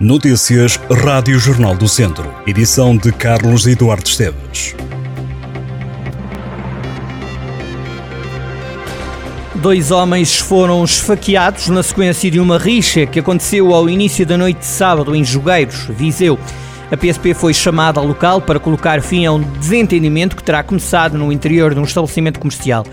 Notícias Rádio Jornal do Centro. Edição de Carlos Eduardo Esteves. Dois homens foram esfaqueados na sequência de uma rixa que aconteceu ao início da noite de sábado em Jogueiros, Viseu. A PSP foi chamada ao local para colocar fim a um desentendimento que terá começado no interior de um estabelecimento comercial.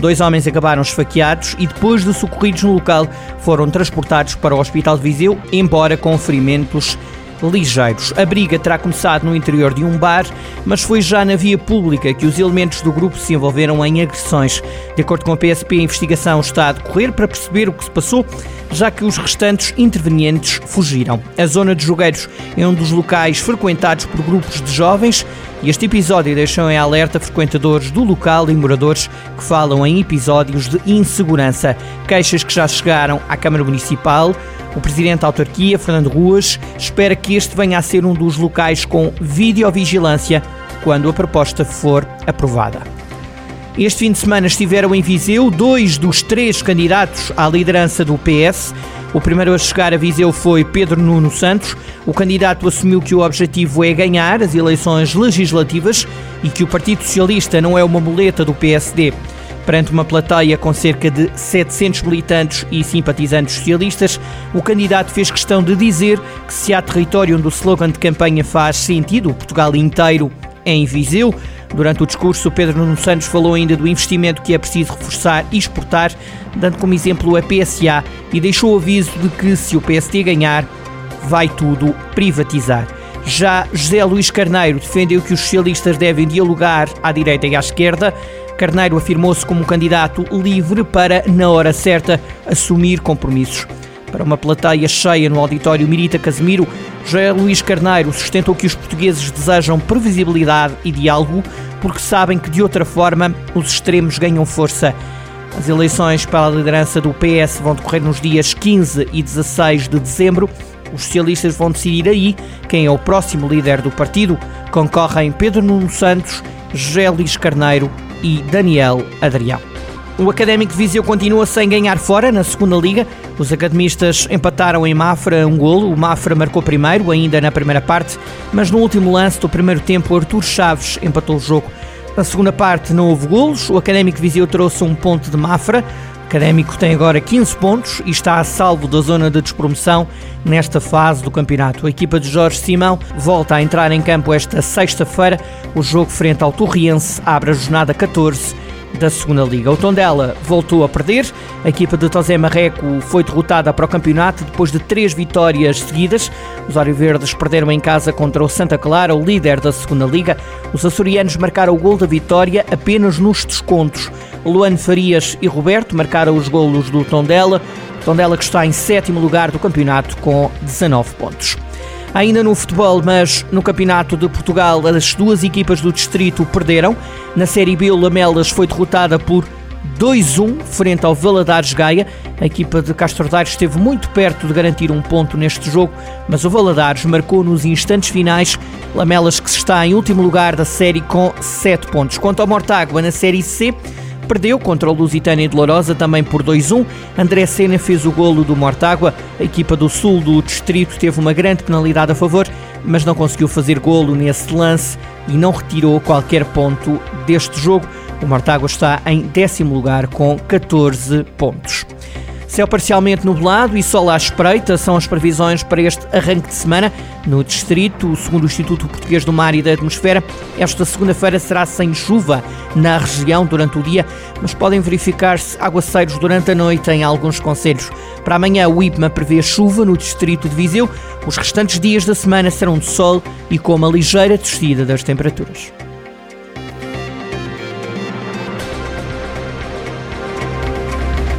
Dois homens acabaram esfaqueados e, depois de socorridos no local, foram transportados para o Hospital de Viseu, embora com ferimentos ligeiros. A briga terá começado no interior de um bar, mas foi já na via pública que os elementos do grupo se envolveram em agressões. De acordo com a PSP, a investigação está a decorrer para perceber o que se passou, já que os restantes intervenientes fugiram. A zona de jogueiros é um dos locais frequentados por grupos de jovens este episódio deixou em alerta frequentadores do local e moradores que falam em episódios de insegurança. Queixas que já chegaram à Câmara Municipal. O presidente da autarquia, Fernando Ruas, espera que este venha a ser um dos locais com videovigilância quando a proposta for aprovada. Este fim de semana estiveram em Viseu dois dos três candidatos à liderança do PS. O primeiro a chegar a Viseu foi Pedro Nuno Santos. O candidato assumiu que o objetivo é ganhar as eleições legislativas e que o Partido Socialista não é uma muleta do PSD. Perante uma plateia com cerca de 700 militantes e simpatizantes socialistas, o candidato fez questão de dizer que se há território onde o slogan de campanha faz sentido, Portugal inteiro em Viseu. Durante o discurso, Pedro Nuno Santos falou ainda do investimento que é preciso reforçar e exportar, dando como exemplo a PSA e deixou o aviso de que se o PSD ganhar, vai tudo privatizar. Já José Luís Carneiro defendeu que os socialistas devem dialogar à direita e à esquerda. Carneiro afirmou-se como um candidato livre para, na hora certa, assumir compromissos. Para uma plateia cheia no auditório Mirita Casemiro, José Luís Carneiro sustentou que os portugueses desejam previsibilidade e diálogo porque sabem que de outra forma os extremos ganham força. As eleições para a liderança do PS vão decorrer nos dias 15 e 16 de dezembro. Os socialistas vão decidir aí quem é o próximo líder do partido. Concorrem Pedro Nuno Santos, Luís Carneiro e Daniel Adrião. O Académico de Viseu continua sem ganhar fora na segunda liga. Os academistas empataram em Mafra um golo. O Mafra marcou primeiro, ainda na primeira parte, mas no último lance do primeiro tempo, Artur Chaves empatou o jogo. Na segunda parte não houve golos. O Académico de Viseu trouxe um ponto de Mafra. O Académico tem agora 15 pontos e está a salvo da zona de despromoção nesta fase do campeonato. A equipa de Jorge Simão volta a entrar em campo esta sexta-feira. O jogo frente ao Torriense abre a jornada 14 da segunda Liga. O Tondela voltou a perder. A equipa de Tosé Marreco foi derrotada para o campeonato depois de três vitórias seguidas. Os Verdes perderam em casa contra o Santa Clara, o líder da segunda Liga. Os açorianos marcaram o gol da vitória apenas nos descontos. Luan Farias e Roberto marcaram os golos do Tondela. Tondela que está em sétimo lugar do campeonato com 19 pontos. Ainda no futebol, mas no Campeonato de Portugal, as duas equipas do distrito perderam. Na Série B, o Lamelas foi derrotada por 2-1 frente ao Valadares Gaia. A equipa de Castro Daire esteve muito perto de garantir um ponto neste jogo, mas o Valadares marcou nos instantes finais. Lamelas que está em último lugar da série com 7 pontos. Quanto ao Mortágua, na Série C, perdeu contra o Lusitânia de Lourosa também por 2-1. André Sena fez o golo do Mortágua. A equipa do sul do distrito teve uma grande penalidade a favor, mas não conseguiu fazer golo nesse lance e não retirou qualquer ponto deste jogo. O Mortágua está em décimo lugar com 14 pontos. Céu parcialmente nublado e sol à espreita são as previsões para este arranque de semana no distrito. Segundo o Instituto Português do Mar e da Atmosfera, esta segunda-feira será sem chuva na região durante o dia, mas podem verificar-se aguaceiros durante a noite em alguns conselhos. Para amanhã, o IPMA prevê chuva no distrito de Viseu. Os restantes dias da semana serão de sol e com uma ligeira descida das temperaturas.